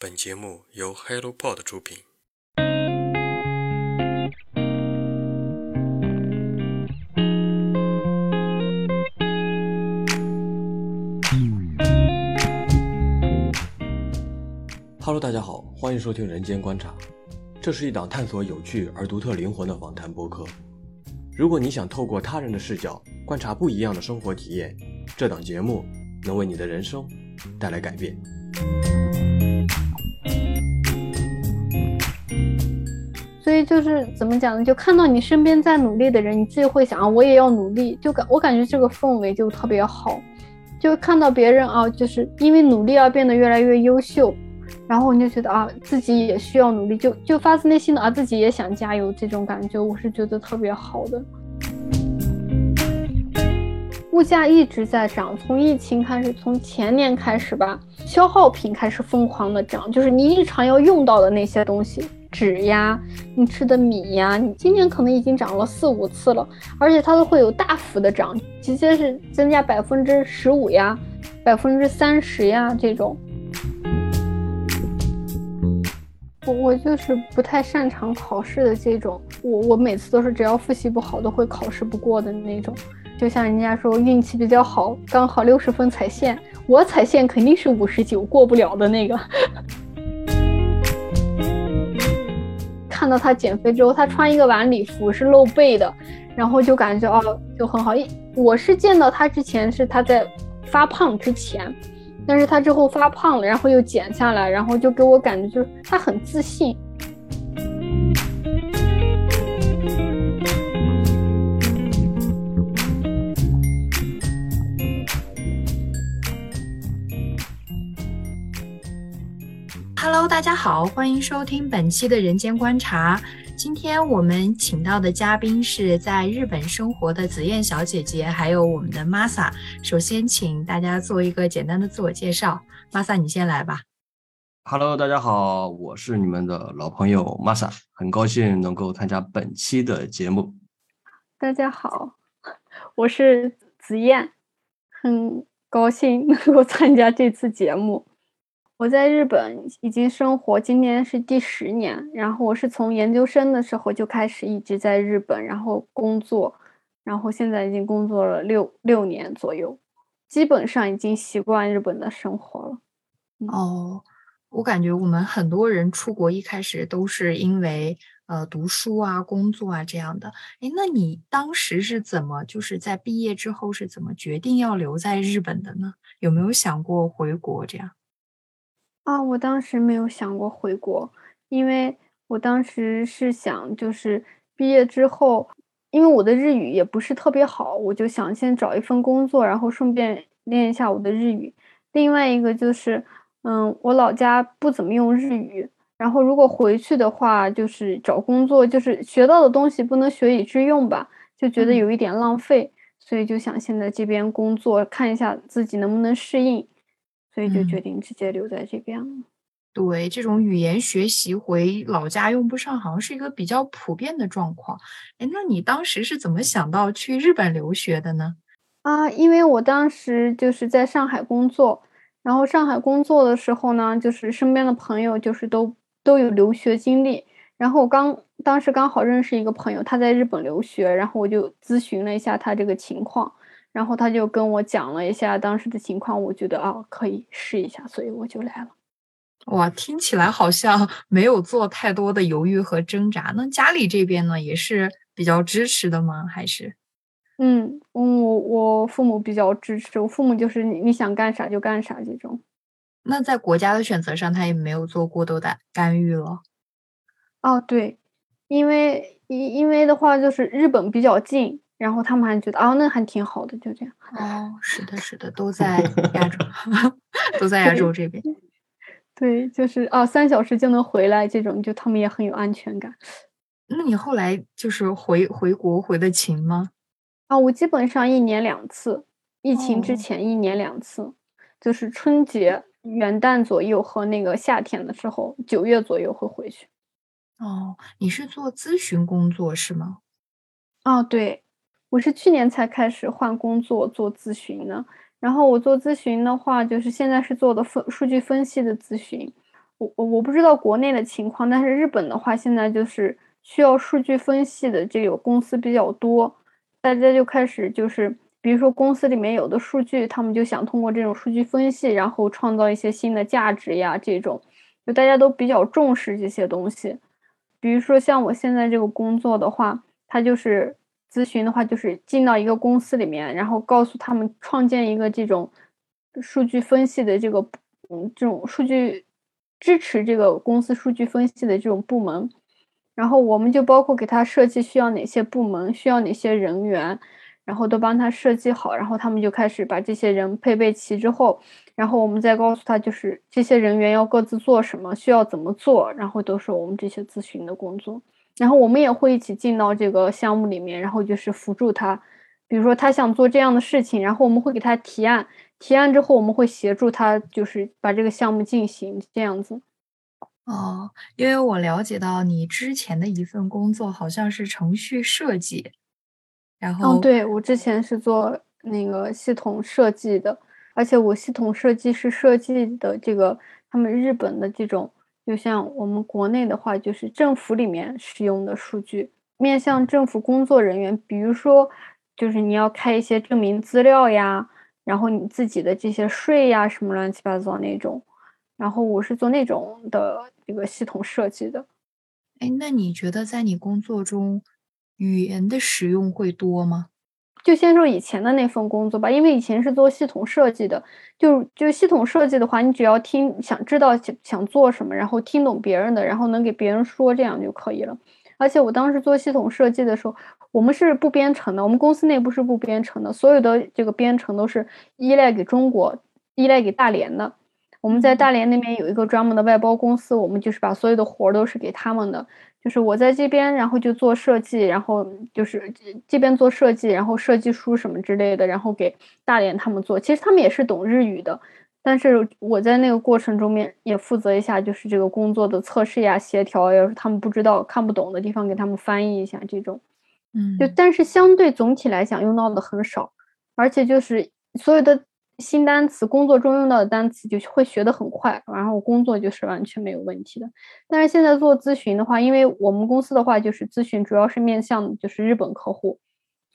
本节目由 HelloPod 出品。Hello，大家好，欢迎收听《人间观察》，这是一档探索有趣而独特灵魂的访谈播客。如果你想透过他人的视角观察不一样的生活体验，这档节目能为你的人生带来改变。就是怎么讲呢？就看到你身边在努力的人，你自己会想啊，我也要努力。就感我感觉这个氛围就特别好，就看到别人啊，就是因为努力而变得越来越优秀，然后你就觉得啊，自己也需要努力，就就发自内心的啊，自己也想加油。这种感觉我是觉得特别好的。物价一直在涨，从疫情开始，从前年开始吧，消耗品开始疯狂的涨，就是你日常要用到的那些东西。纸呀，你吃的米呀，你今年可能已经涨了四五次了，而且它都会有大幅的涨，直接是增加百分之十五呀，百分之三十呀这种。我我就是不太擅长考试的这种，我我每次都是只要复习不好都会考试不过的那种，就像人家说运气比较好，刚好六十分踩线，我踩线肯定是五十九过不了的那个。看到他减肥之后，他穿一个晚礼服是露背的，然后就感觉哦就很好。我是见到他之前是他在发胖之前，但是他之后发胖了，然后又减下来，然后就给我感觉就是他很自信。大家好，欢迎收听本期的《人间观察》。今天我们请到的嘉宾是在日本生活的紫燕小姐姐，还有我们的 Masa。首先，请大家做一个简单的自我介绍。Masa，你先来吧。Hello，大家好，我是你们的老朋友 Masa，很高兴能够参加本期的节目。大家好，我是紫燕，很高兴能够参加这次节目。我在日本已经生活，今年是第十年。然后我是从研究生的时候就开始一直在日本，然后工作，然后现在已经工作了六六年左右，基本上已经习惯日本的生活了。哦，我感觉我们很多人出国一开始都是因为呃读书啊、工作啊这样的。哎，那你当时是怎么就是在毕业之后是怎么决定要留在日本的呢？有没有想过回国这样？啊，我当时没有想过回国，因为我当时是想，就是毕业之后，因为我的日语也不是特别好，我就想先找一份工作，然后顺便练一下我的日语。另外一个就是，嗯，我老家不怎么用日语，然后如果回去的话，就是找工作，就是学到的东西不能学以致用吧，就觉得有一点浪费，所以就想先在这边工作，看一下自己能不能适应。所以就决定直接留在这边了。对，这种语言学习回老家用不上，好像是一个比较普遍的状况。哎，那你当时是怎么想到去日本留学的呢？啊，因为我当时就是在上海工作，然后上海工作的时候呢，就是身边的朋友就是都都有留学经历，然后我刚当时刚好认识一个朋友，他在日本留学，然后我就咨询了一下他这个情况。然后他就跟我讲了一下当时的情况，我觉得啊可以试一下，所以我就来了。哇，听起来好像 没有做太多的犹豫和挣扎。那家里这边呢，也是比较支持的吗？还是？嗯，我我父母比较支持，我父母就是你你想干啥就干啥这种。那在国家的选择上，他也没有做过多的干预了。哦，对，因为因因为的话就是日本比较近。然后他们还觉得，哦，那还挺好的，就这样。哦，是的，是的，都 在亚洲，都在亚洲这边。对，就是哦，三小时就能回来，这种就他们也很有安全感。那你后来就是回回国回的勤吗？啊，我基本上一年两次，疫情之前一年两次，就是春节、元旦左右和那个夏天的时候，九月左右会回去。哦，你是做咨询工作是吗？哦，对。我是去年才开始换工作做咨询的，然后我做咨询的话，就是现在是做的分数据分析的咨询，我我我不知道国内的情况，但是日本的话，现在就是需要数据分析的这个公司比较多，大家就开始就是，比如说公司里面有的数据，他们就想通过这种数据分析，然后创造一些新的价值呀，这种，就大家都比较重视这些东西。比如说像我现在这个工作的话，它就是咨询的话，就是进到一个公司里面，然后告诉他们创建一个这种数据分析的这个，嗯，这种数据支持这个公司数据分析的这种部门，然后我们就包括给他设计需要哪些部门，需要哪些人员。然后都帮他设计好，然后他们就开始把这些人配备齐之后，然后我们再告诉他，就是这些人员要各自做什么，需要怎么做，然后都是我们这些咨询的工作。然后我们也会一起进到这个项目里面，然后就是辅助他，比如说他想做这样的事情，然后我们会给他提案，提案之后我们会协助他，就是把这个项目进行这样子。哦，因为我了解到你之前的一份工作好像是程序设计。然后，嗯，对我之前是做那个系统设计的，而且我系统设计是设计的这个他们日本的这种，就像我们国内的话，就是政府里面使用的数据，面向政府工作人员，比如说，就是你要开一些证明资料呀，然后你自己的这些税呀什么乱七八糟那种，然后我是做那种的这个系统设计的。哎，那你觉得在你工作中？语言的使用会多吗？就先说以前的那份工作吧，因为以前是做系统设计的，就就系统设计的话，你只要听想知道想想做什么，然后听懂别人的，然后能给别人说，这样就可以了。而且我当时做系统设计的时候，我们是不编程的，我们公司内部是不编程的，所有的这个编程都是依赖给中国，依赖给大连的。我们在大连那边有一个专门的外包公司，我们就是把所有的活儿都是给他们的。就是我在这边，然后就做设计，然后就是这边做设计，然后设计书什么之类的，然后给大连他们做。其实他们也是懂日语的，但是我在那个过程中面也负责一下，就是这个工作的测试呀、协调，要是他们不知道、看不懂的地方，给他们翻译一下这种。嗯，就但是相对总体来讲用到的很少，而且就是所有的。新单词，工作中用到的单词就会学得很快，然后工作就是完全没有问题的。但是现在做咨询的话，因为我们公司的话就是咨询主要是面向就是日本客户，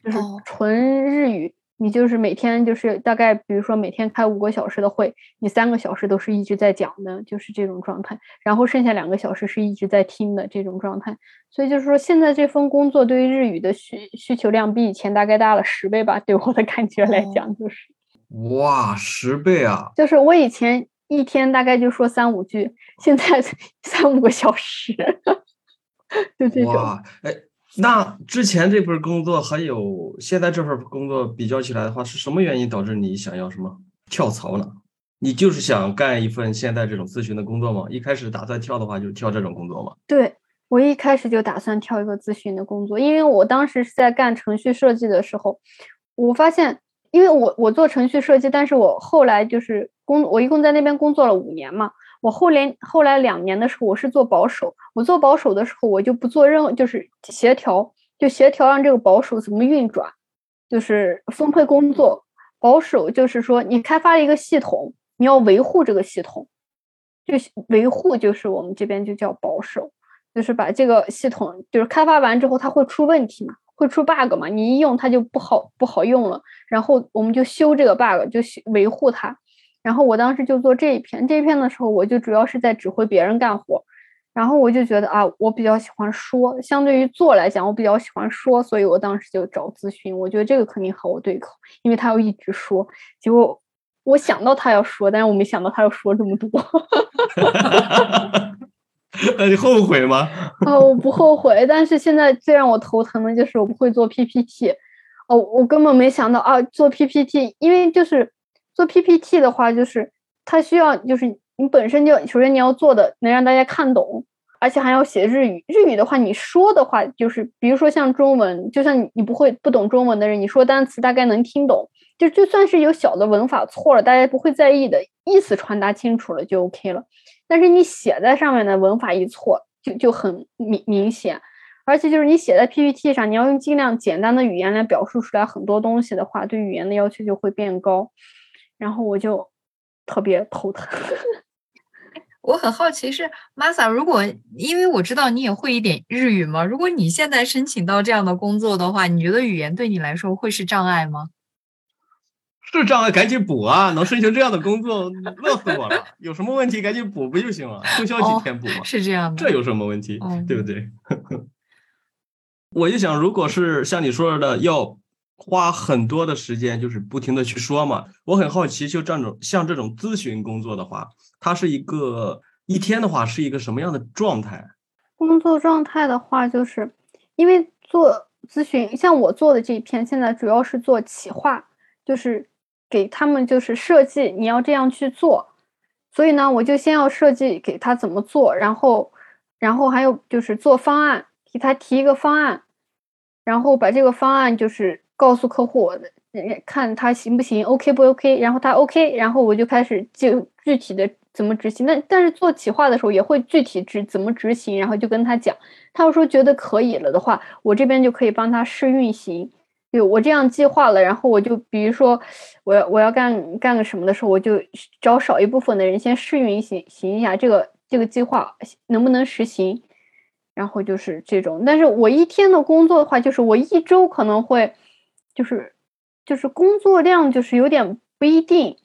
就是纯日语。你就是每天就是大概比如说每天开五个小时的会，你三个小时都是一直在讲的，就是这种状态。然后剩下两个小时是一直在听的这种状态。所以就是说，现在这份工作对于日语的需需求量比以前大概大了十倍吧，对我的感觉来讲就是。哇，十倍啊！就是我以前一天大概就说三五句，现在 三五个小时，就这种。哇，哎，那之前这份工作还有现在这份工作比较起来的话，是什么原因导致你想要什么跳槽呢？你就是想干一份现在这种咨询的工作吗？一开始打算跳的话，就跳这种工作吗？对我一开始就打算跳一个咨询的工作，因为我当时是在干程序设计的时候，我发现。因为我我做程序设计，但是我后来就是工，我一共在那边工作了五年嘛。我后连后来两年的时候，我是做保守。我做保守的时候，我就不做任何，就是协调，就协调让这个保守怎么运转，就是分配工作。保守就是说，你开发一个系统，你要维护这个系统，就维护就是我们这边就叫保守，就是把这个系统就是开发完之后，它会出问题嘛。会出 bug 嘛？你一用它就不好不好用了，然后我们就修这个 bug，就维护它。然后我当时就做这一篇，这一篇的时候我就主要是在指挥别人干活。然后我就觉得啊，我比较喜欢说，相对于做来讲，我比较喜欢说，所以我当时就找咨询。我觉得这个肯定和我对口，因为他要一直说。结果我想到他要说，但是我没想到他要说这么多。那你后悔吗？啊，我不后悔，但是现在最让我头疼的就是我不会做 PPT。哦，我根本没想到啊，做 PPT，因为就是做 PPT 的话，就是它需要就是你本身就首先你要做的能让大家看懂，而且还要写日语。日语的话，你说的话就是比如说像中文，就像你不会不懂中文的人，你说单词大概能听懂，就就算是有小的文法错了，大家不会在意的，意思传达清楚了就 OK 了。但是你写在上面的文法一错，就就很明明显，而且就是你写在 PPT 上，你要用尽量简单的语言来表述出来很多东西的话，对语言的要求就会变高，然后我就特别头疼。我很好奇是 Masa，如果因为我知道你也会一点日语嘛，如果你现在申请到这样的工作的话，你觉得语言对你来说会是障碍吗？是障碍，赶紧补啊！能申请这样的工作，乐死我了。有什么问题赶紧补不就行了？通宵几天补嘛？是这样的，这有什么问题？对不对？我就想，如果是像你说的，要花很多的时间，就是不停的去说嘛。我很好奇，就这种像这种咨询工作的话，它是一个一天的话是一个什么样的状态？工作状态的话，就是因为做咨询，像我做的这一篇，现在主要是做企划，就是给他们就是设计你要这样去做，所以呢，我就先要设计给他怎么做，然后，然后还有就是做方案。给他提一个方案，然后把这个方案就是告诉客户，看他行不行，OK 不 OK，然后他 OK，然后我就开始就具体的怎么执行。那但是做企划的时候也会具体执怎么执行，然后就跟他讲，他要说觉得可以了的话，我这边就可以帮他试运行。就我这样计划了，然后我就比如说我要我要干干个什么的时候，我就找少一部分的人先试运行行一下这个这个计划能不能实行。然后就是这种，但是我一天的工作的话，就是我一周可能会，就是就是工作量就是有点不一定。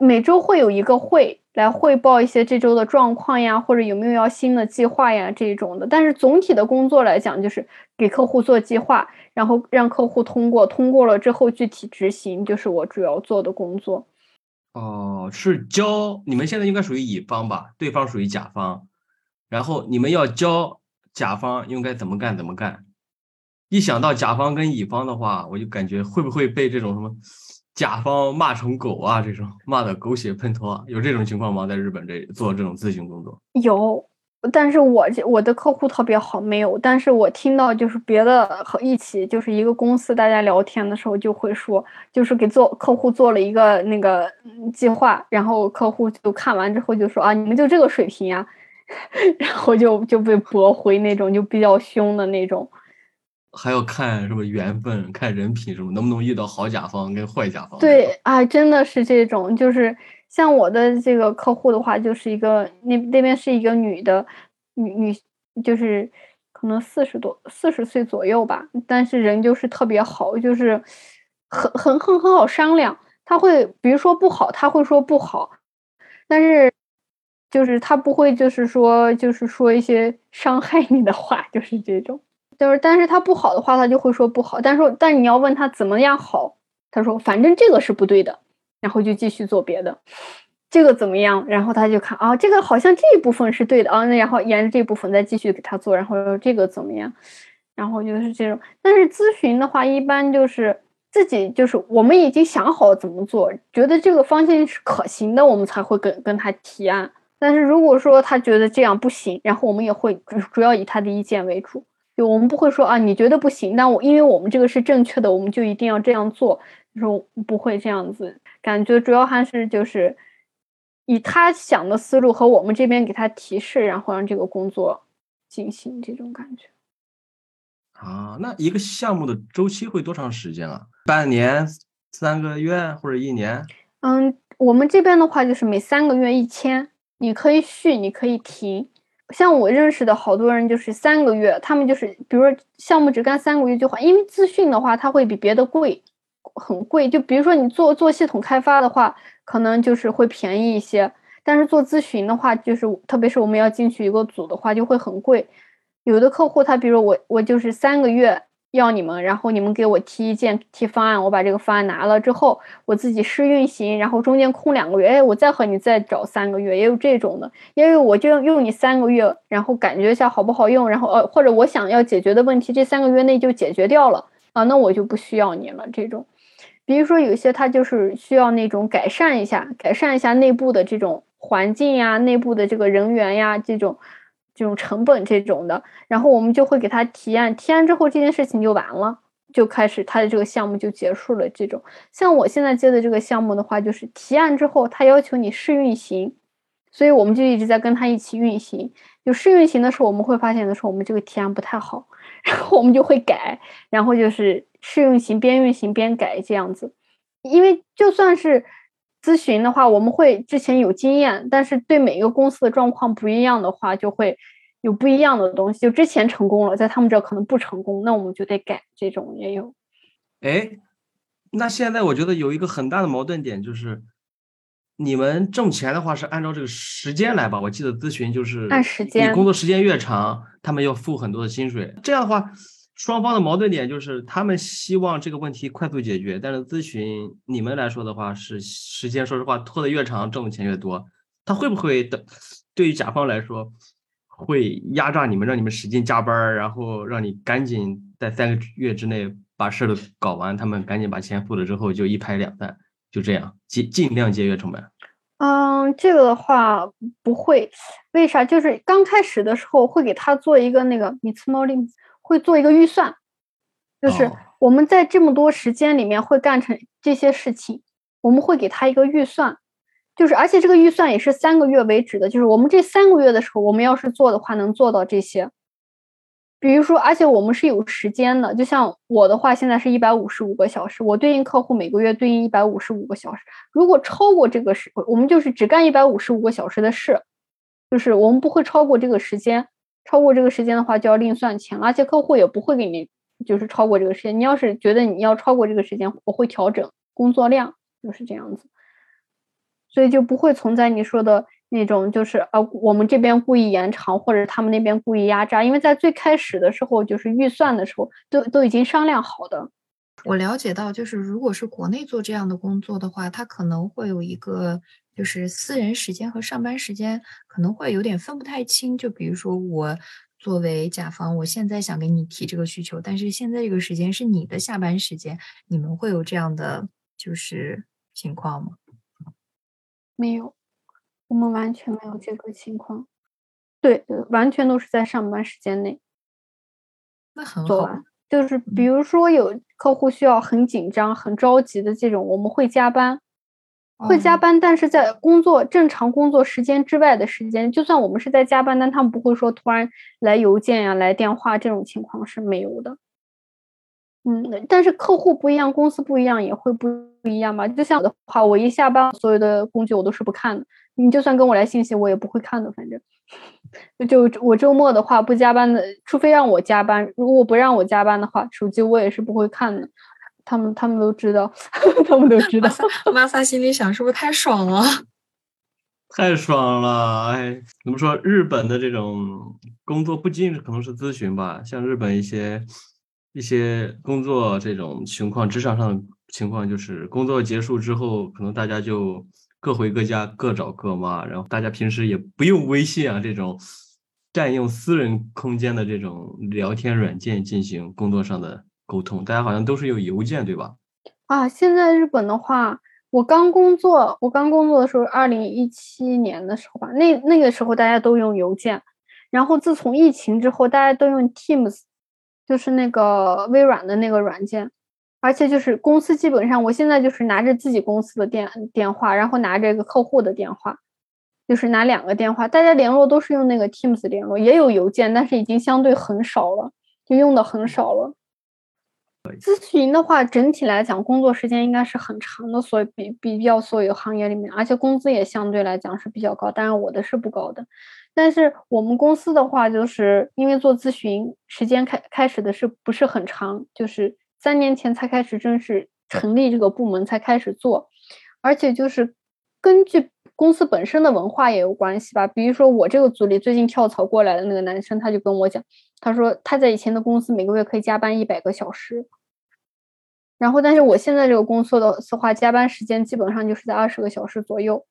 每周会有一个会来汇报一些这周的状况呀，或者有没有要新的计划呀这种的。但是总体的工作来讲，就是给客户做计划，然后让客户通过，通过了之后具体执行，就是我主要做的工作。哦，是教你们现在应该属于乙方吧？对方属于甲方。然后你们要教甲方应该怎么干怎么干，一想到甲方跟乙方的话，我就感觉会不会被这种什么甲方骂成狗啊，这种骂的狗血喷头啊，有这种情况吗？在日本这做这种咨询工作有，但是我这我的客户特别好，没有。但是我听到就是别的一起就是一个公司大家聊天的时候就会说，就是给做客户做了一个那个计划，然后客户就看完之后就说啊，你们就这个水平呀。然后就就被驳回那种，就比较凶的那种。还要看什么缘分，看人品什么，能不能遇到好甲方跟坏甲方。对啊，真的是这种，就是像我的这个客户的话，就是一个那那边是一个女的，女女就是可能四十多四十岁左右吧，但是人就是特别好，就是很很很很好商量。他会比如说不好，他会说不好，但是。就是他不会，就是说，就是说一些伤害你的话，就是这种。就是，但是他不好的话，他就会说不好。但是，但你要问他怎么样好，他说反正这个是不对的，然后就继续做别的。这个怎么样？然后他就看啊，这个好像这一部分是对的啊，那然后沿着这部分再继续给他做，然后这个怎么样？然后就是这种。但是咨询的话，一般就是自己就是我们已经想好怎么做，觉得这个方向是可行的，我们才会跟跟他提案。但是如果说他觉得这样不行，然后我们也会主主要以他的意见为主，就我们不会说啊你觉得不行，但我因为我们这个是正确的，我们就一定要这样做，就是不会这样子。感觉主要还是就是以他想的思路和我们这边给他提示，然后让这个工作进行这种感觉。啊，那一个项目的周期会多长时间啊？半年、三个月或者一年？嗯，我们这边的话就是每三个月一签。你可以续，你可以停。像我认识的好多人，就是三个月，他们就是，比如说项目只干三个月就换，因为资讯的话，它会比别的贵，很贵。就比如说你做做系统开发的话，可能就是会便宜一些，但是做咨询的话，就是特别是我们要进去一个组的话，就会很贵。有的客户他，比如我，我就是三个月。要你们，然后你们给我提意见、提方案，我把这个方案拿了之后，我自己试运行，然后中间空两个月，哎，我再和你再找三个月，也有这种的，因为我就用你三个月，然后感觉一下好不好用，然后呃，或者我想要解决的问题，这三个月内就解决掉了啊，那我就不需要你了。这种，比如说有些他就是需要那种改善一下，改善一下内部的这种环境呀，内部的这个人员呀，这种。这种成本这种的，然后我们就会给他提案，提案之后这件事情就完了，就开始他的这个项目就结束了。这种像我现在接的这个项目的话，就是提案之后他要求你试运行，所以我们就一直在跟他一起运行。就试运行的时候，我们会发现的时候，我们这个提案不太好，然后我们就会改，然后就是试运行边运行边改这样子。因为就算是咨询的话，我们会之前有经验，但是对每一个公司的状况不一样的话，就会有不一样的东西。就之前成功了，在他们这可能不成功，那我们就得改。这种也有。哎，那现在我觉得有一个很大的矛盾点就是，你们挣钱的话是按照这个时间来吧？我记得咨询就是按时间，你工作时间越长，他们要付很多的薪水。这样的话。双方的矛盾点就是，他们希望这个问题快速解决，但是咨询你们来说的话，是时间，说实话拖得越长，挣的钱越多。他会不会的？对于甲方来说，会压榨你们，让你们使劲加班，然后让你赶紧在三个月之内把事儿搞完，他们赶紧把钱付了之后就一拍两散，就这样尽尽量节约成本。嗯，这个的话不会，为啥？就是刚开始的时候会给他做一个那个米茨莫利。会做一个预算，就是我们在这么多时间里面会干成这些事情，我们会给他一个预算，就是而且这个预算也是三个月为止的，就是我们这三个月的时候，我们要是做的话，能做到这些。比如说，而且我们是有时间的，就像我的话，现在是一百五十五个小时，我对应客户每个月对应一百五十五个小时。如果超过这个时，我们就是只干一百五十五个小时的事，就是我们不会超过这个时间。超过这个时间的话，就要另算钱，而且客户也不会给你，就是超过这个时间。你要是觉得你要超过这个时间，我会调整工作量，就是这样子。所以就不会存在你说的那种，就是呃，我们这边故意延长，或者他们那边故意压榨。因为在最开始的时候，就是预算的时候，都都已经商量好的。我了解到，就是如果是国内做这样的工作的话，他可能会有一个。就是私人时间和上班时间可能会有点分不太清。就比如说，我作为甲方，我现在想给你提这个需求，但是现在这个时间是你的下班时间，你们会有这样的就是情况吗？没有，我们完全没有这个情况。对，完全都是在上班时间内。那很好。就是比如说有客户需要很紧张、很着急的这种，我们会加班。会加班，但是在工作正常工作时间之外的时间，就算我们是在加班，但他们不会说突然来邮件呀、来电话这种情况是没有的。嗯，但是客户不一样，公司不一样，也会不不一样吧。就像我的话，我一下班，所有的工具我都是不看的。你就算跟我来信息，我也不会看的。反正，就我周末的话不加班的，除非让我加班，如果不让我加班的话，手机我也是不会看的。他们他们都知道，他们都知道。玛萨 心里想，是不是太爽了？太爽了！哎，怎么说？日本的这种工作不仅是可能是咨询吧，像日本一些一些工作这种情况，职场上的情况，就是工作结束之后，可能大家就各回各家，各找各妈，然后大家平时也不用微信啊这种占用私人空间的这种聊天软件进行工作上的。沟通，大家好像都是用邮件，对吧？啊，现在日本的话，我刚工作，我刚工作的时候，二零一七年的时候吧，那那个时候大家都用邮件，然后自从疫情之后，大家都用 Teams，就是那个微软的那个软件，而且就是公司基本上，我现在就是拿着自己公司的电电话，然后拿着一个客户的电话，就是拿两个电话，大家联络都是用那个 Teams 联络，也有邮件，但是已经相对很少了，就用的很少了。咨询的话，整体来讲，工作时间应该是很长的，所以比比较所有行业里面，而且工资也相对来讲是比较高。当然，我的是不高的。但是我们公司的话，就是因为做咨询时间开开始的是不是很长，就是三年前才开始正式成立这个部门才开始做，而且就是根据公司本身的文化也有关系吧。比如说我这个组里最近跳槽过来的那个男生，他就跟我讲，他说他在以前的公司每个月可以加班一百个小时。然后，但是我现在这个工作的话，加班时间基本上就是在二十个小时左右，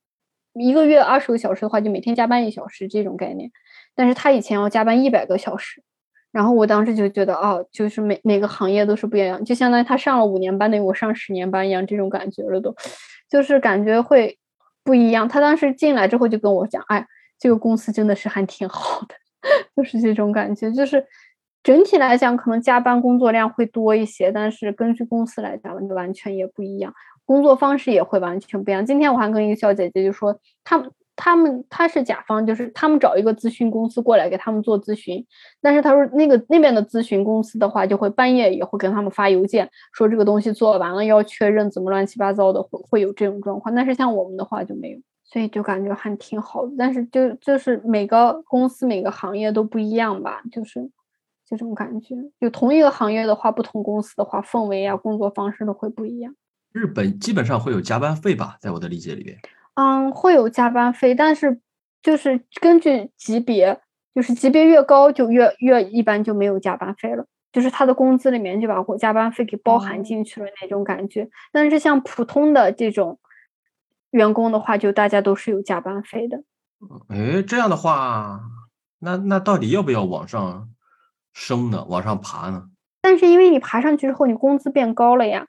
一个月二十个小时的话，就每天加班一小时这种概念。但是他以前要加班一百个小时，然后我当时就觉得，哦，就是每每个行业都是不一样，就相当于他上了五年班等于我上十年班一样，这种感觉了都，就是感觉会不一样。他当时进来之后就跟我讲，哎，这个公司真的是还挺好的，就是这种感觉，就是。整体来讲，可能加班工作量会多一些，但是根据公司来讲，就完全也不一样，工作方式也会完全不一样。今天我还跟一个小姐姐就说，他们他们他是甲方，就是他们找一个咨询公司过来给他们做咨询，但是他说那个那边的咨询公司的话，就会半夜也会跟他们发邮件说这个东西做完了要确认，怎么乱七八糟的会会有这种状况。但是像我们的话就没有，所以就感觉还挺好的。但是就就是每个公司每个行业都不一样吧，就是这种感觉。就同一个行业的话，不同公司的话，氛围啊，工作方式都会不一样。日本基本上会有加班费吧，在我的理解里边。嗯，会有加班费，但是就是根据级别，就是级别越高就越越一般就没有加班费了，就是他的工资里面就把加班费给包含进去了那种感觉。但是像普通的这种员工的话，就大家都是有加班费的。哎，这样的话，那那到底要不要往上升呢？往上爬呢？但是因为你爬上去之后，你工资变高了呀。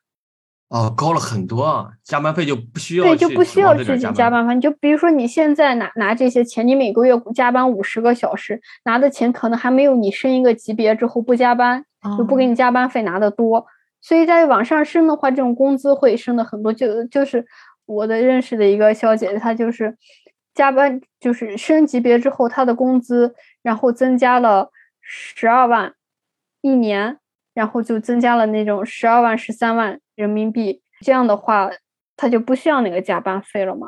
哦，高了很多啊！加班费就不需要对，就不需要去加班费。你就比如说你现在拿拿这些钱，你每个月加班五十个小时，拿的钱可能还没有你升一个级别之后不加班就不给你加班费拿的多。所以在往上升的话，这种工资会升的很多。就就是我的认识的一个小姐姐，她就是加班，就是升级别之后，她的工资然后增加了十二万一年，然后就增加了那种十二万、十三万。人民币这样的话，他就不需要那个加班费了嘛。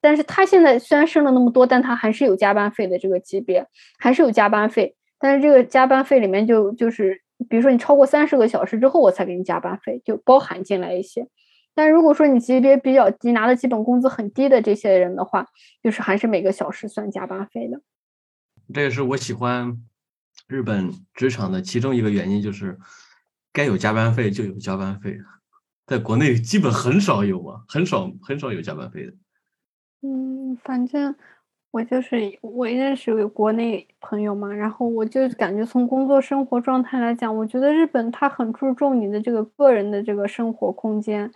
但是他现在虽然升了那么多，但他还是有加班费的这个级别，还是有加班费。但是这个加班费里面就就是，比如说你超过三十个小时之后，我才给你加班费，就包含进来一些。但如果说你级别比较低，拿的基本工资很低的这些人的话，就是还是每个小时算加班费的。这也是我喜欢日本职场的其中一个原因，就是该有加班费就有加班费。在国内基本很少有嘛，很少很少有加班费的。嗯，反正我就是我认识有国内朋友嘛，然后我就感觉从工作生活状态来讲，我觉得日本它很注重你的这个个人的这个生活空间。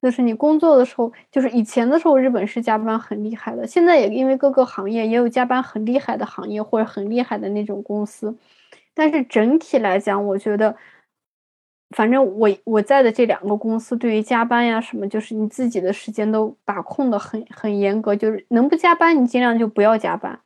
就是你工作的时候，就是以前的时候，日本是加班很厉害的，现在也因为各个行业也有加班很厉害的行业或者很厉害的那种公司，但是整体来讲，我觉得。反正我我在的这两个公司，对于加班呀什么，就是你自己的时间都把控的很很严格，就是能不加班你尽量就不要加班，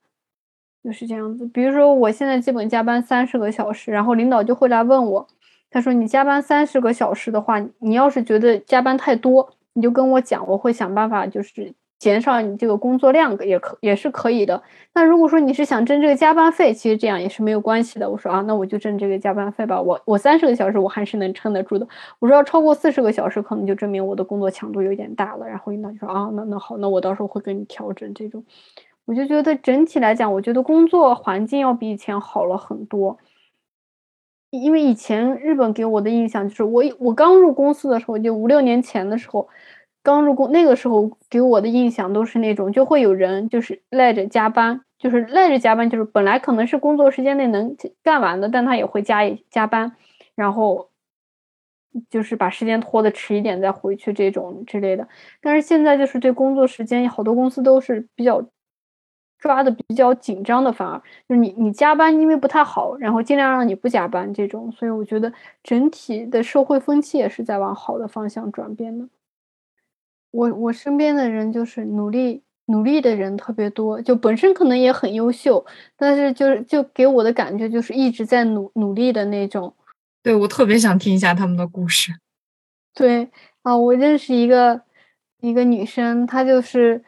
就是这样子。比如说我现在基本加班三十个小时，然后领导就会来问我，他说你加班三十个小时的话，你要是觉得加班太多，你就跟我讲，我会想办法就是。减少你这个工作量也可也是可以的。那如果说你是想挣这个加班费，其实这样也是没有关系的。我说啊，那我就挣这个加班费吧。我我三十个小时我还是能撑得住的。我说要超过四十个小时，可能就证明我的工作强度有点大了。然后领导就说啊，那那好，那我到时候会跟你调整这种。我就觉得整体来讲，我觉得工作环境要比以前好了很多。因为以前日本给我的印象就是，我我刚入公司的时候，就五六年前的时候。刚入工那个时候，给我的印象都是那种，就会有人就是赖着加班，就是赖着加班，就是本来可能是工作时间内能干完的，但他也会加加班，然后就是把时间拖的迟一点再回去这种之类的。但是现在就是对工作时间，好多公司都是比较抓的比较紧张的，反而就是你你加班因为不太好，然后尽量让你不加班这种。所以我觉得整体的社会风气也是在往好的方向转变的。我我身边的人就是努力努力的人特别多，就本身可能也很优秀，但是就是就给我的感觉就是一直在努努力的那种。对我特别想听一下他们的故事。对啊，我认识一个一个女生，她就是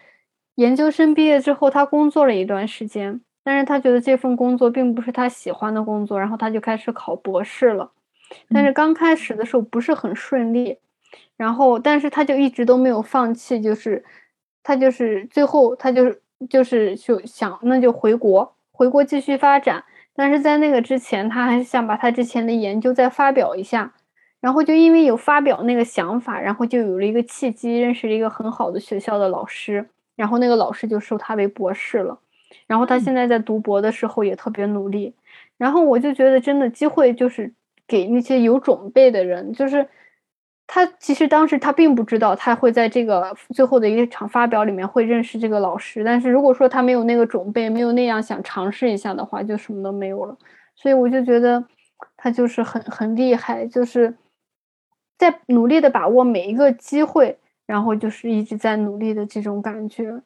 研究生毕业之后，他工作了一段时间，但是他觉得这份工作并不是他喜欢的工作，然后他就开始考博士了。但是刚开始的时候不是很顺利。然后，但是他就一直都没有放弃，就是他就是最后他就是就是就想那就回国，回国继续发展。但是在那个之前，他还是想把他之前的研究再发表一下。然后就因为有发表那个想法，然后就有了一个契机，认识了一个很好的学校的老师。然后那个老师就收他为博士了。然后他现在在读博的时候也特别努力。然后我就觉得真的机会就是给那些有准备的人，就是。他其实当时他并不知道他会在这个最后的一场发表里面会认识这个老师，但是如果说他没有那个准备，没有那样想尝试一下的话，就什么都没有了。所以我就觉得他就是很很厉害，就是在努力的把握每一个机会，然后就是一直在努力的这种感觉。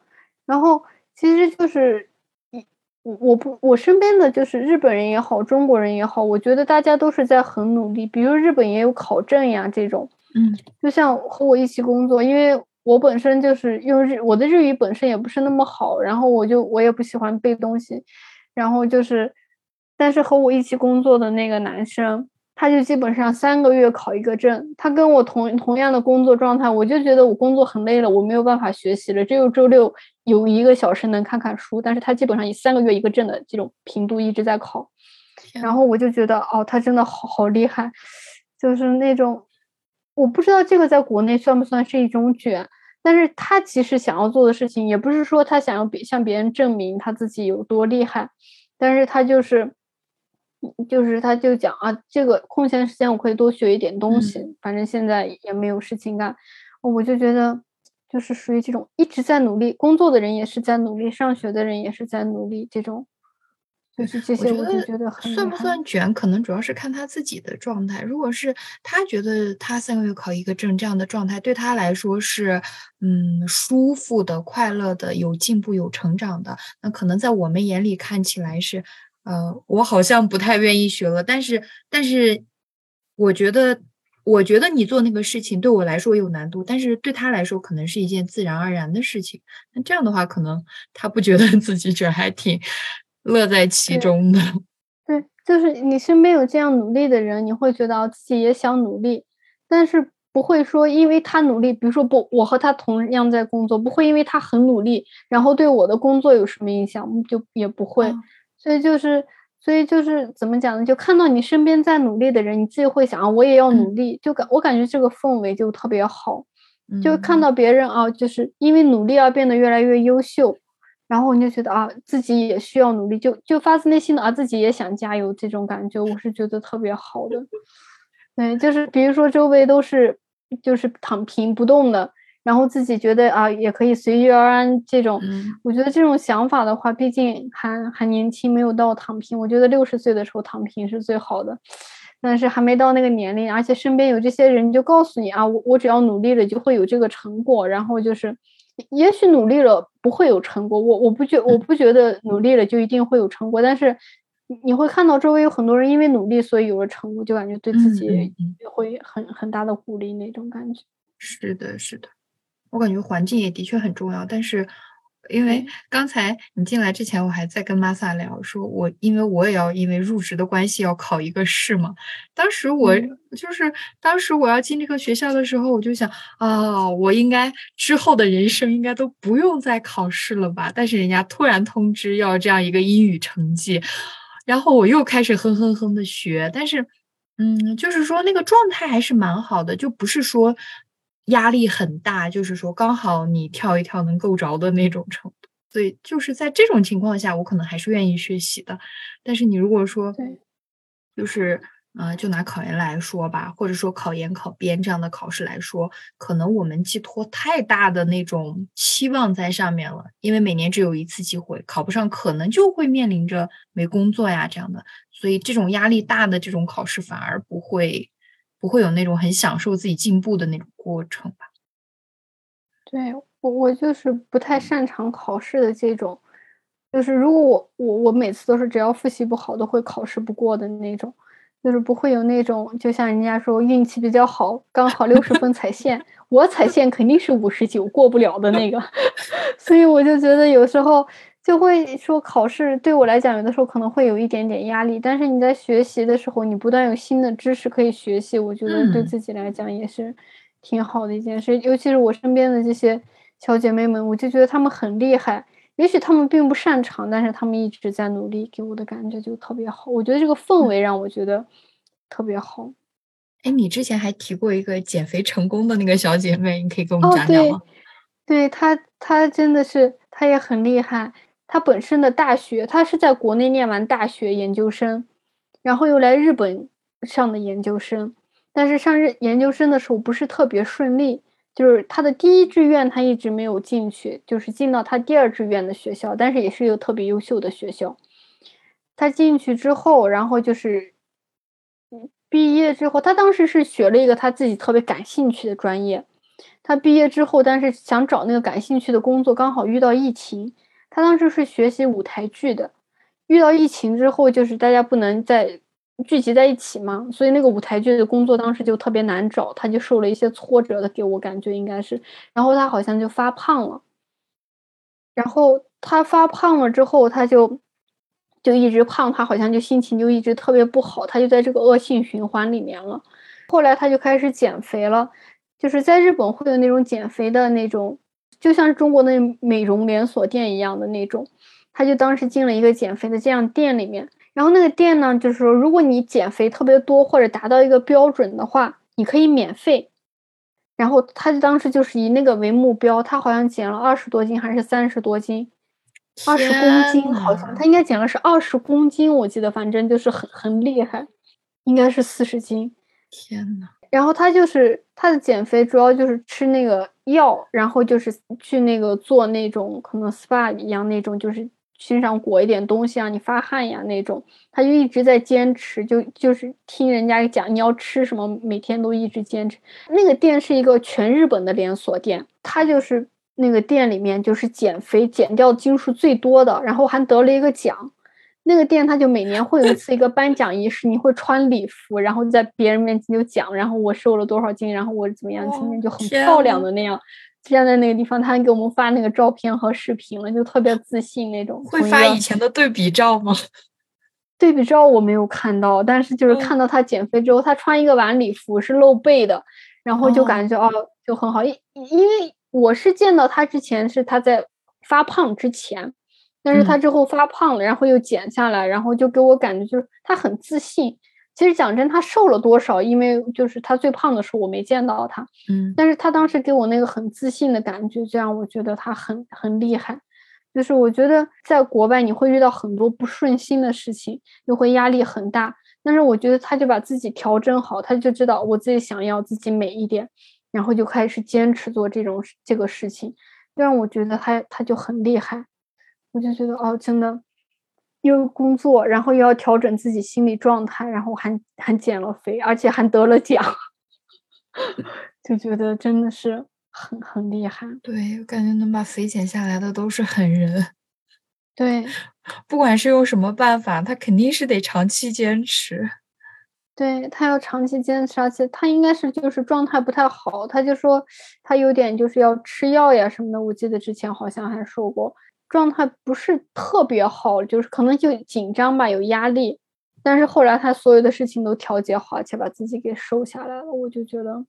然后其实就是一我我不我身边的就是日本人也好，中国人也好，我觉得大家都是在很努力。比如日本也有考证呀这种，嗯，就像和我一起工作，因为我本身就是用日我的日语本身也不是那么好，然后我就我也不喜欢背东西，然后就是，但是和我一起工作的那个男生。他就基本上三个月考一个证，他跟我同同样的工作状态，我就觉得我工作很累了，我没有办法学习了，只有周六有一个小时能看看书，但是他基本上以三个月一个证的这种频度一直在考，然后我就觉得哦，他真的好好厉害，就是那种我不知道这个在国内算不算是一种卷，但是他其实想要做的事情，也不是说他想要别向别人证明他自己有多厉害，但是他就是。就是他就讲啊，这个空闲时间我可以多学一点东西，嗯、反正现在也没有事情干，我就觉得就是属于这种一直在努力，工作的人也是在努力，上学的人也是在努力，这种就是这些我就觉得很算不算卷，可能主要是看他自己的状态。如果是他觉得他三个月考一个证这样的状态对他来说是嗯舒服的、快乐的、有进步、有成长的，那可能在我们眼里看起来是。呃，我好像不太愿意学了，但是，但是，我觉得，我觉得你做那个事情对我来说有难度，但是对他来说可能是一件自然而然的事情。那这样的话，可能他不觉得自己这还挺乐在其中的。对，就是你身边有这样努力的人，你会觉得自己也想努力，但是不会说因为他努力，比如说不，我和他同样在工作，不会因为他很努力，然后对我的工作有什么影响，就也不会。嗯所以就是，所以就是怎么讲呢？就看到你身边在努力的人，你自己会想啊，我也要努力。就感我感觉这个氛围就特别好，就看到别人啊，就是因为努力而变得越来越优秀，然后你就觉得啊，自己也需要努力，就就发自内心的啊，自己也想加油这种感觉，我是觉得特别好的。对，就是比如说周围都是就是躺平不动的。然后自己觉得啊，也可以随遇而安。这种，嗯、我觉得这种想法的话，毕竟还还年轻，没有到躺平。我觉得六十岁的时候躺平是最好的，但是还没到那个年龄，而且身边有这些人就告诉你啊，我我只要努力了就会有这个成果。然后就是，也许努力了不会有成果，我我不觉我不觉得努力了就一定会有成果，但是你会看到周围有很多人因为努力所以有了成果，就感觉对自己也会很很大的鼓励那种感觉。是的，是的。我感觉环境也的确很重要，但是因为刚才你进来之前，我还在跟玛萨聊，说我因为我也要因为入职的关系要考一个试嘛。当时我、嗯、就是当时我要进这个学校的时候，我就想啊、哦，我应该之后的人生应该都不用再考试了吧？但是人家突然通知要这样一个英语成绩，然后我又开始哼哼哼的学，但是嗯，就是说那个状态还是蛮好的，就不是说。压力很大，就是说刚好你跳一跳能够着的那种程度，所以就是在这种情况下，我可能还是愿意学习的。但是你如果说，就是呃，就拿考研来说吧，或者说考研、考编这样的考试来说，可能我们寄托太大的那种期望在上面了，因为每年只有一次机会，考不上可能就会面临着没工作呀这样的，所以这种压力大的这种考试反而不会。不会有那种很享受自己进步的那种过程吧？对我，我就是不太擅长考试的这种，就是如果我我我每次都是只要复习不好都会考试不过的那种，就是不会有那种就像人家说运气比较好，刚好六十分踩线，我踩线肯定是五十九过不了的那个，所以我就觉得有时候。就会说考试对我来讲，有的时候可能会有一点点压力，但是你在学习的时候，你不断有新的知识可以学习，我觉得对自己来讲也是挺好的一件事。嗯、尤其是我身边的这些小姐妹们，我就觉得她们很厉害。也许她们并不擅长，但是她们一直在努力，给我的感觉就特别好。我觉得这个氛围让我觉得特别好。哎，你之前还提过一个减肥成功的那个小姐妹，你可以跟我们讲讲吗？哦、对，对她，她真的是，她也很厉害。她本身的大学，她是在国内念完大学研究生，然后又来日本上的研究生，但是上日研究生的时候不是特别顺利，就是他的第一志愿他一直没有进去，就是进到他第二志愿的学校，但是也是一个特别优秀的学校。他进去之后，然后就是毕业之后，他当时是学了一个他自己特别感兴趣的专业。他毕业之后，但是想找那个感兴趣的工作，刚好遇到疫情。他当时是学习舞台剧的，遇到疫情之后，就是大家不能再聚集在一起嘛，所以那个舞台剧的工作当时就特别难找，他就受了一些挫折的，给我感觉应该是，然后他好像就发胖了，然后他发胖了之后，他就就一直胖，他好像就心情就一直特别不好，他就在这个恶性循环里面了。后来他就开始减肥了，就是在日本会有那种减肥的那种，就像中国的美容连锁店一样的那种。他就当时进了一个减肥的这样店里面，然后那个店呢，就是说如果你减肥特别多或者达到一个标准的话，你可以免费。然后他就当时就是以那个为目标，他好像减了二十多斤还是三十多斤，二十公斤好像他应该减了是二十公斤，我记得反正就是很很厉害，应该是四十斤。天呐，然后他就是他的减肥主要就是吃那个药，然后就是去那个做那种可能 SPA 一样那种，就是身上裹一点东西啊，你发汗呀那种。他就一直在坚持，就就是听人家讲你要吃什么，每天都一直坚持。那个店是一个全日本的连锁店，他就是那个店里面就是减肥减掉斤数最多的，然后还得了一个奖。那个店他就每年会有一次一个颁奖仪式，你会穿礼服，然后在别人面前就讲，然后我瘦了多少斤，然后我怎么样，今天就很漂亮的那样站在那个地方，他还给我们发那个照片和视频了，就特别自信那种。会发以前的对比照吗？对比照我没有看到，但是就是看到他减肥之后，他穿一个晚礼服是露背的，然后就感觉哦就很好，因因为我是见到他之前是他在发胖之前。但是他之后发胖了，然后又减下来，然后就给我感觉就是他很自信。其实讲真，他瘦了多少？因为就是他最胖的时候我没见到他，嗯，但是他当时给我那个很自信的感觉，就让我觉得他很很厉害。就是我觉得在国外你会遇到很多不顺心的事情，又会压力很大，但是我觉得他就把自己调整好，他就知道我自己想要自己美一点，然后就开始坚持做这种这个事情，让我觉得他他就很厉害。我就觉得哦，真的，又工作，然后又要调整自己心理状态，然后还还减了肥，而且还得了奖，就觉得真的是很很厉害。对，我感觉能把肥减下来的都是狠人。对，不管是用什么办法，他肯定是得长期坚持。对他要长期坚持，而且他应该是就是状态不太好，他就说他有点就是要吃药呀什么的。我记得之前好像还说过。状态不是特别好，就是可能就紧张吧，有压力。但是后来他所有的事情都调节好，而且把自己给收下来了。我就觉得，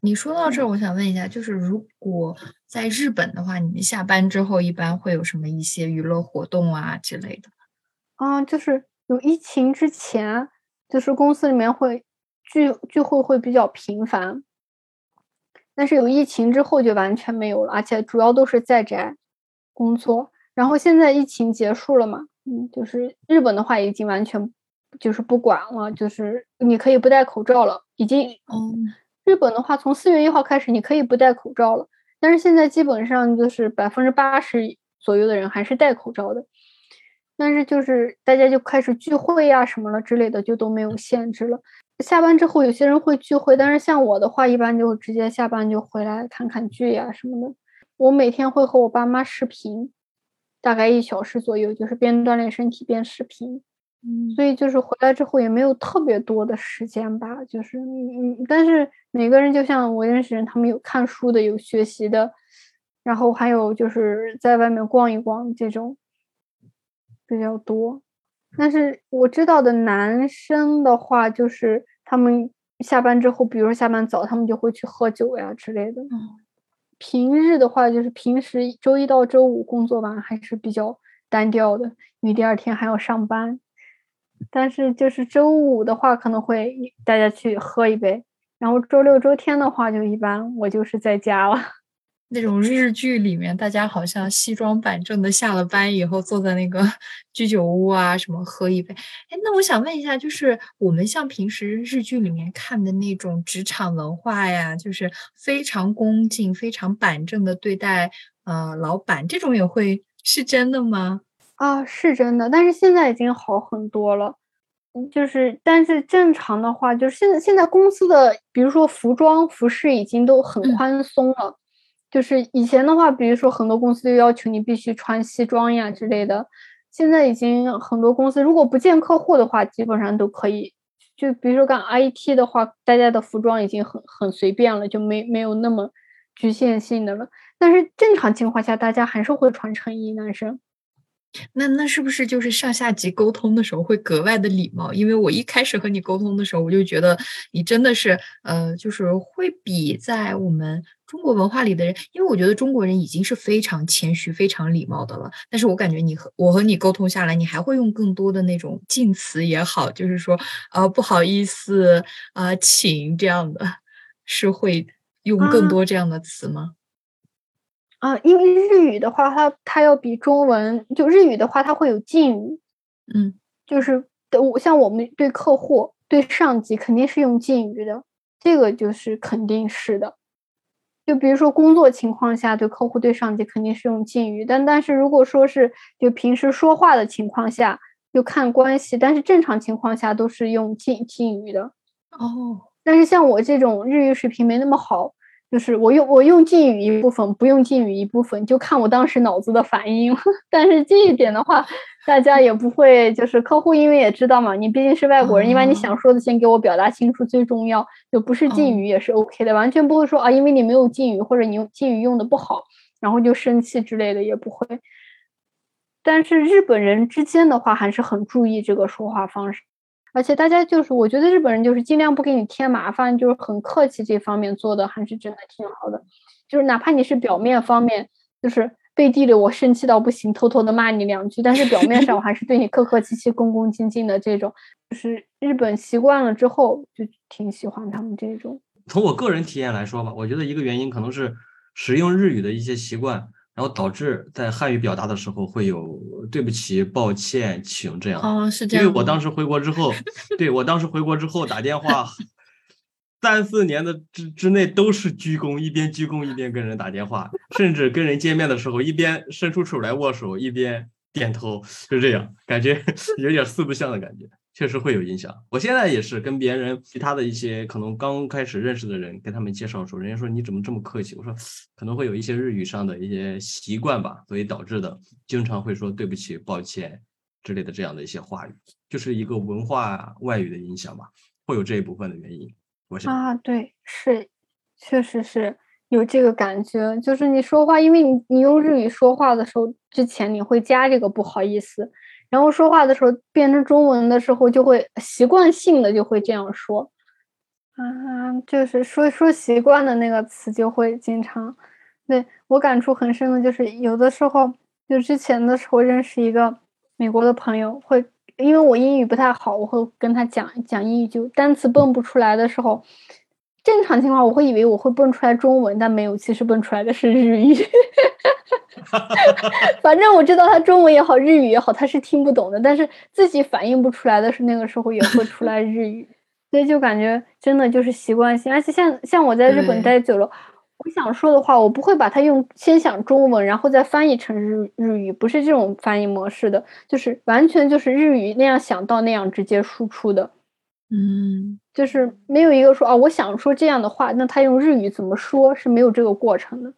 你说到这儿，我想问一下，就是如果在日本的话，你们下班之后一般会有什么一些娱乐活动啊之类的？啊，就是有疫情之前，就是公司里面会聚聚会会比较频繁，但是有疫情之后就完全没有了，而且主要都是在宅。工作，然后现在疫情结束了嘛？嗯，就是日本的话已经完全就是不管了，就是你可以不戴口罩了。已经，嗯，日本的话从四月一号开始你可以不戴口罩了，但是现在基本上就是百分之八十左右的人还是戴口罩的。但是就是大家就开始聚会呀什么了之类的，就都没有限制了。下班之后有些人会聚会，但是像我的话，一般就直接下班就回来看看剧呀什么的。我每天会和我爸妈视频，大概一小时左右，就是边锻炼身体边视频。嗯，所以就是回来之后也没有特别多的时间吧，就是嗯嗯，但是每个人就像我认识人，他们有看书的，有学习的，然后还有就是在外面逛一逛这种比较多。但是我知道的男生的话，就是他们下班之后，比如说下班早，他们就会去喝酒呀之类的。嗯。平日的话，就是平时周一到周五工作吧还是比较单调的，因为第二天还要上班。但是就是周五的话，可能会大家去喝一杯，然后周六周天的话，就一般我就是在家了。那种日剧里面，大家好像西装板正的，下了班以后坐在那个 居酒屋啊，什么喝一杯。哎，那我想问一下，就是我们像平时日剧里面看的那种职场文化呀，就是非常恭敬、非常板正的对待呃老板，这种也会是真的吗？啊，是真的，但是现在已经好很多了。就是但是正常的话，就是现在现在公司的，比如说服装、服饰已经都很宽松了。就是以前的话，比如说很多公司就要求你必须穿西装呀之类的，现在已经很多公司如果不见客户的话，基本上都可以。就比如说干 IT 的话，大家的服装已经很很随便了，就没没有那么局限性的了。但是正常情况下，大家还是会穿衬衣，男生。那那是不是就是上下级沟通的时候会格外的礼貌？因为我一开始和你沟通的时候，我就觉得你真的是，呃，就是会比在我们中国文化里的人，因为我觉得中国人已经是非常谦虚、非常礼貌的了。但是我感觉你和我和你沟通下来，你还会用更多的那种敬词也好，就是说，呃，不好意思，啊，请这样的，是会用更多这样的词吗？啊，因为日语的话，它它要比中文就日语的话，它会有敬语，嗯，就是我像我们对客户、对上级肯定是用敬语的，这个就是肯定是的。就比如说工作情况下，对客户、对上级肯定是用敬语，但但是如果说是就平时说话的情况下，就看关系，但是正常情况下都是用敬敬语的。哦，但是像我这种日语水平没那么好。就是我用我用敬语一部分，不用敬语一部分，就看我当时脑子的反应。但是这一点的话，大家也不会，就是客户因为也知道嘛，你毕竟是外国人，你把你想说的先给我表达清楚最重要，就不是敬语也是 OK 的，完全不会说啊，因为你没有敬语或者你用敬语用的不好，然后就生气之类的也不会。但是日本人之间的话还是很注意这个说话方式。而且大家就是，我觉得日本人就是尽量不给你添麻烦，就是很客气，这方面做的还是真的挺好的。就是哪怕你是表面方面，就是背地里我生气到不行，偷偷的骂你两句，但是表面上我还是对你客客气气、恭恭敬敬的这种。就是日本习惯了之后，就挺喜欢他们这种。从我个人体验来说吧，我觉得一个原因可能是使用日语的一些习惯。然后导致在汉语表达的时候会有对不起、抱歉、请这样。哦，是这样。因为我当时回国之后，对我当时回国之后打电话，三四年的之之内都是鞠躬，一边鞠躬一边跟人打电话，甚至跟人见面的时候一边伸出手来握手，一边点头，就这样，感觉 有点四不像的感觉。确实会有影响。我现在也是跟别人其他的一些可能刚开始认识的人，跟他们介绍说，人家说你怎么这么客气？我说可能会有一些日语上的一些习惯吧，所以导致的经常会说对不起、抱歉之类的这样的一些话语，就是一个文化外语的影响吧，会有这一部分的原因。我想啊，对，是，确实是有这个感觉，就是你说话，因为你你用日语说话的时候，之前你会加这个不好意思。然后说话的时候变成中文的时候，就会习惯性的就会这样说，啊，就是说说习惯的那个词就会经常。对我感触很深的就是，有的时候就之前的时候认识一个美国的朋友，会因为我英语不太好，我会跟他讲讲英语，就单词蹦不出来的时候，正常情况我会以为我会蹦出来中文，但没有，其实蹦出来的是日语。反正我知道他中文也好，日语也好，他是听不懂的。但是自己反应不出来的是，那个时候也会出来日语，所以就感觉真的就是习惯性。而且像像我在日本待久了，我想说的话，我不会把它用先想中文，然后再翻译成日日语，不是这种翻译模式的，就是完全就是日语那样想到那样直接输出的。嗯，就是没有一个说啊，我想说这样的话，那他用日语怎么说是没有这个过程的。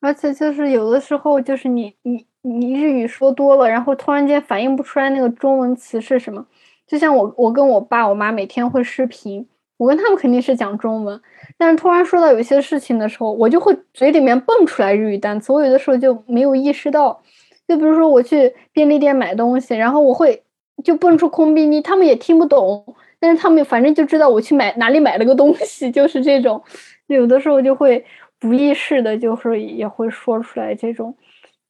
而且就是有的时候，就是你你你日语说多了，然后突然间反应不出来那个中文词是什么。就像我我跟我爸我妈每天会视频，我跟他们肯定是讲中文，但是突然说到有些事情的时候，我就会嘴里面蹦出来日语单词，我有的时候就没有意识到。就比如说我去便利店买东西，然后我会就蹦出空逼你，他们也听不懂，但是他们反正就知道我去买哪里买了个东西，就是这种，有的时候就会。不意识的，就是也会说出来这种，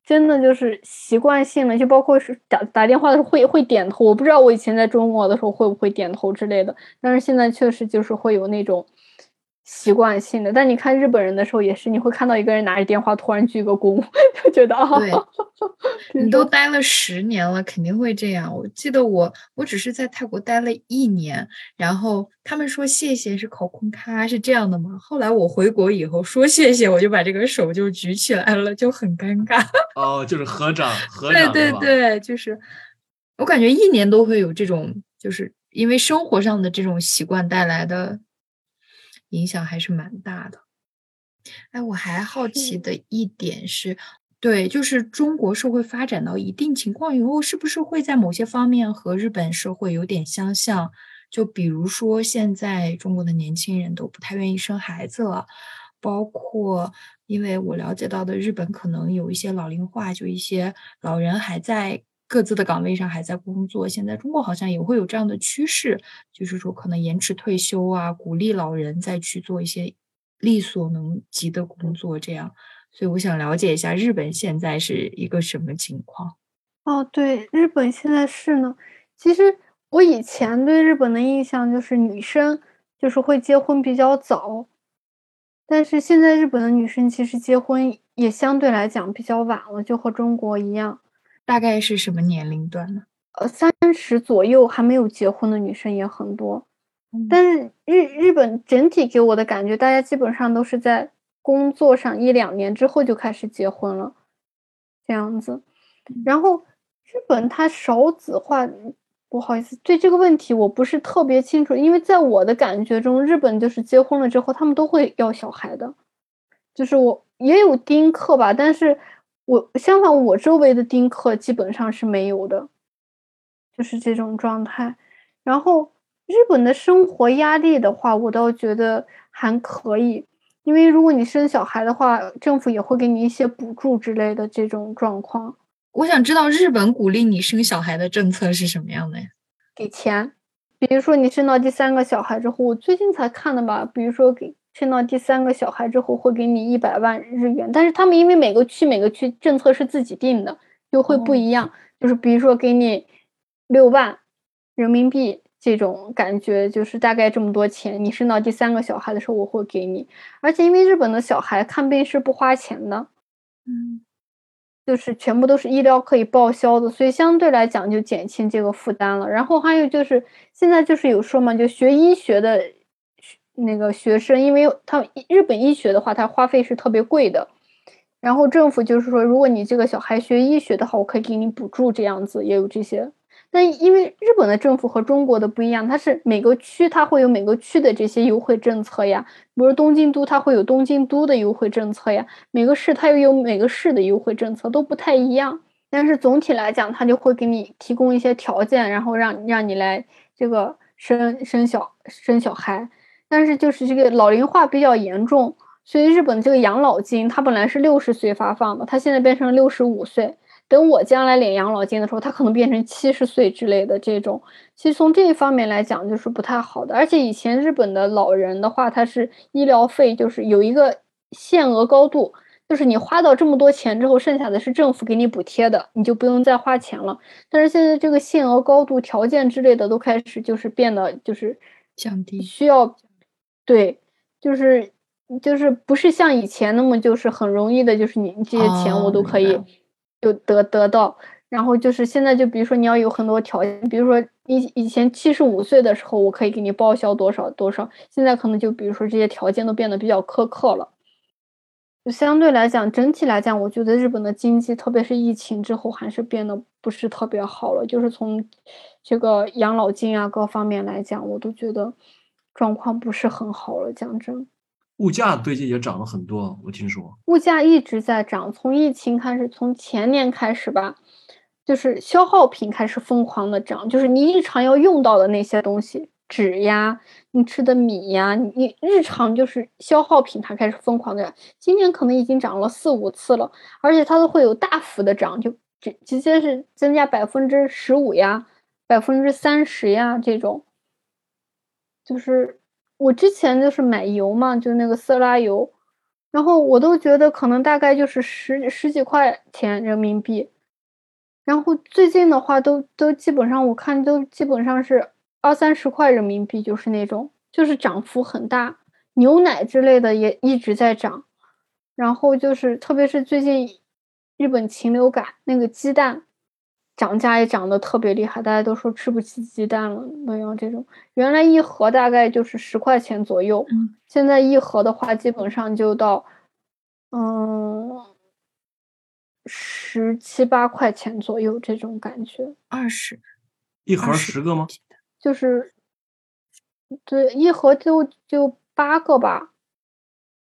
真的就是习惯性的，就包括是打打电话的时候会会点头。我不知道我以前在中国的时候会不会点头之类的，但是现在确实就是会有那种。习惯性的，但你看日本人的时候也是，你会看到一个人拿着电话突然鞠个躬，就觉得啊，对，你都待了十年了，肯定会这样。我记得我，我只是在泰国待了一年，然后他们说谢谢是口空咖，是这样的吗？后来我回国以后说谢谢，我就把这个手就举起来了，就很尴尬。哦，就是合掌，合掌，对对对，就是我感觉一年都会有这种，就是因为生活上的这种习惯带来的。影响还是蛮大的。哎，我还好奇的一点是，对，就是中国社会发展到一定情况以后，是不是会在某些方面和日本社会有点相像？就比如说，现在中国的年轻人都不太愿意生孩子了，包括因为我了解到的，日本可能有一些老龄化，就一些老人还在各自的岗位上还在工作。现在中国好像也会有这样的趋势，就是说可能延迟退休啊，鼓励老人再去做一些力所能及的工作，这样。所以我想了解一下日本现在是一个什么情况？哦，对，日本现在是呢，其实。我以前对日本的印象就是女生就是会结婚比较早，但是现在日本的女生其实结婚也相对来讲比较晚了，就和中国一样。大概是什么年龄段呢？呃，三十左右还没有结婚的女生也很多，但是日日本整体给我的感觉，大家基本上都是在工作上一两年之后就开始结婚了，这样子。然后日本它少子化。不好意思，对这个问题我不是特别清楚，因为在我的感觉中，日本就是结婚了之后，他们都会要小孩的。就是我也有丁克吧，但是我相反，我周围的丁克基本上是没有的，就是这种状态。然后日本的生活压力的话，我倒觉得还可以，因为如果你生小孩的话，政府也会给你一些补助之类的这种状况。我想知道日本鼓励你生小孩的政策是什么样的呀？给钱，比如说你生到第三个小孩之后，我最近才看的吧。比如说给生到第三个小孩之后会给你一百万日元，但是他们因为每个区每个区政策是自己定的，就会不一样。就是比如说给你六万人民币这种感觉，就是大概这么多钱。你生到第三个小孩的时候，我会给你。而且因为日本的小孩看病是不花钱的，嗯。就是全部都是医疗可以报销的，所以相对来讲就减轻这个负担了。然后还有就是现在就是有说嘛，就学医学的那个学生，因为他日本医学的话，它花费是特别贵的。然后政府就是说，如果你这个小孩学医学的话，我可以给你补助，这样子也有这些。但因为日本的政府和中国的不一样，它是每个区它会有每个区的这些优惠政策呀，比如东京都它会有东京都的优惠政策呀，每个市它又有每个市的优惠政策，都不太一样。但是总体来讲，它就会给你提供一些条件，然后让让你来这个生生小生小孩。但是就是这个老龄化比较严重，所以日本这个养老金它本来是六十岁发放的，它现在变成六十五岁。等我将来领养老金的时候，它可能变成七十岁之类的这种，其实从这一方面来讲就是不太好的。而且以前日本的老人的话，他是医疗费就是有一个限额高度，就是你花到这么多钱之后，剩下的是政府给你补贴的，你就不用再花钱了。但是现在这个限额高度条件之类的都开始就是变得就是降低，需要对，就是就是不是像以前那么就是很容易的，就是你这些钱我都可以。就得得到，然后就是现在就比如说你要有很多条件，比如说以以前七十五岁的时候我可以给你报销多少多少，现在可能就比如说这些条件都变得比较苛刻了，就相对来讲整体来讲，我觉得日本的经济特别是疫情之后还是变得不是特别好了，就是从这个养老金啊各方面来讲，我都觉得状况不是很好了，讲真。物价最近也涨了很多，我听说。物价一直在涨，从疫情开始，从前年开始吧，就是消耗品开始疯狂的涨，就是你日常要用到的那些东西，纸呀，你吃的米呀，你日常就是消耗品，它开始疯狂的涨。今年可能已经涨了四五次了，而且它都会有大幅的涨，就直直接是增加百分之十五呀，百分之三十呀这种，就是。我之前就是买油嘛，就那个色拉油，然后我都觉得可能大概就是十十几块钱人民币，然后最近的话都都基本上我看都基本上是二三十块人民币，就是那种就是涨幅很大，牛奶之类的也一直在涨，然后就是特别是最近日本禽流感那个鸡蛋。涨价也涨得特别厉害，大家都说吃不起鸡蛋了，都要这种。原来一盒大概就是十块钱左右，现在一盒的话基本上就到，嗯，十七八块钱左右这种感觉。二十，一盒十个吗？就是，对，一盒就就八个吧。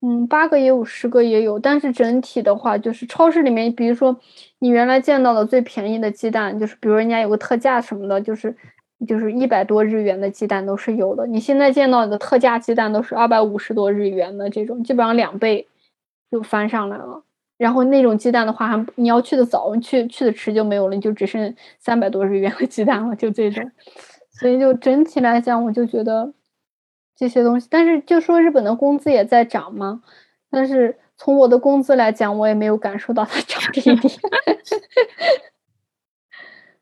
嗯，八个也有，十个也有，但是整体的话，就是超市里面，比如说你原来见到的最便宜的鸡蛋，就是比如人家有个特价什么的，就是就是一百多日元的鸡蛋都是有的。你现在见到的特价鸡蛋都是二百五十多日元的这种，基本上两倍就翻上来了。然后那种鸡蛋的话，还你要去的早，去去的迟就没有了，你就只剩三百多日元的鸡蛋了，就这种。所以就整体来讲，我就觉得。这些东西，但是就说日本的工资也在涨嘛，但是从我的工资来讲，我也没有感受到它涨这一点，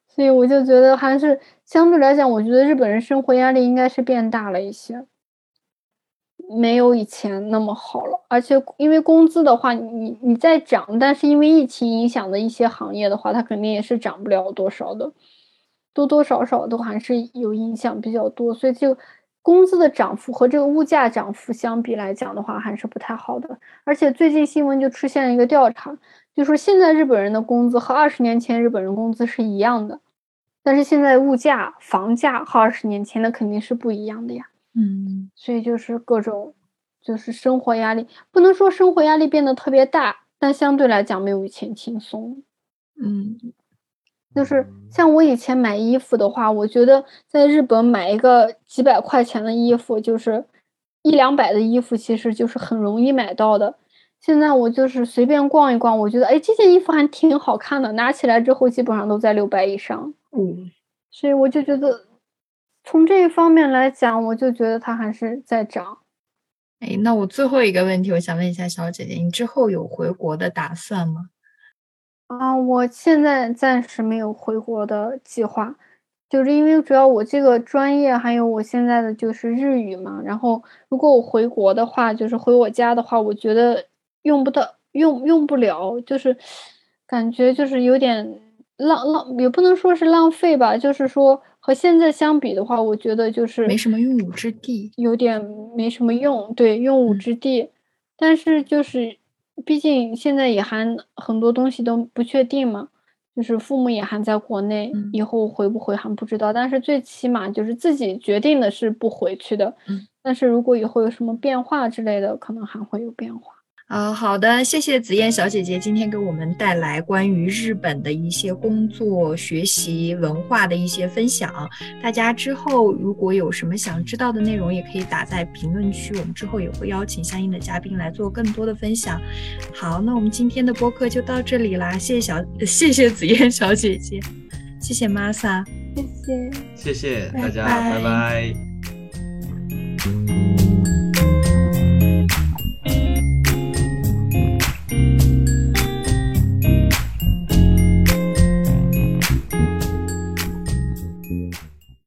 所以我就觉得还是相对来讲，我觉得日本人生活压力应该是变大了一些，没有以前那么好了。而且因为工资的话，你你在涨，但是因为疫情影响的一些行业的话，它肯定也是涨不了多少的，多多少少都还是有影响比较多，所以就。工资的涨幅和这个物价涨幅相比来讲的话，还是不太好的。而且最近新闻就出现了一个调查，就说现在日本人的工资和二十年前日本人工资是一样的，但是现在物价、房价和二十年前的肯定是不一样的呀。嗯，所以就是各种，就是生活压力，不能说生活压力变得特别大，但相对来讲没有以前轻松。嗯。就是像我以前买衣服的话，我觉得在日本买一个几百块钱的衣服，就是一两百的衣服，其实就是很容易买到的。现在我就是随便逛一逛，我觉得哎，这件衣服还挺好看的，拿起来之后基本上都在六百以上。嗯，所以我就觉得从这一方面来讲，我就觉得它还是在涨。哎，那我最后一个问题，我想问一下小姐姐，你之后有回国的打算吗？啊，我现在暂时没有回国的计划，就是因为主要我这个专业还有我现在的就是日语嘛。然后如果我回国的话，就是回我家的话，我觉得用不到，用用不了，就是感觉就是有点浪浪，也不能说是浪费吧，就是说和现在相比的话，我觉得就是没什么用武之地，有点没什么用，对，用武之地，但是就是。毕竟现在也还很多东西都不确定嘛，就是父母也还在国内，以后回不回还不知道。但是最起码就是自己决定的是不回去的。嗯，但是如果以后有什么变化之类的，可能还会有变化。啊，好的，谢谢紫燕小姐姐今天给我们带来关于日本的一些工作、学习、文化的一些分享。大家之后如果有什么想知道的内容，也可以打在评论区，我们之后也会邀请相应的嘉宾来做更多的分享。好，那我们今天的播客就到这里啦，谢谢小，谢谢紫燕小姐姐，谢谢玛莎，谢谢，谢谢大家，拜拜。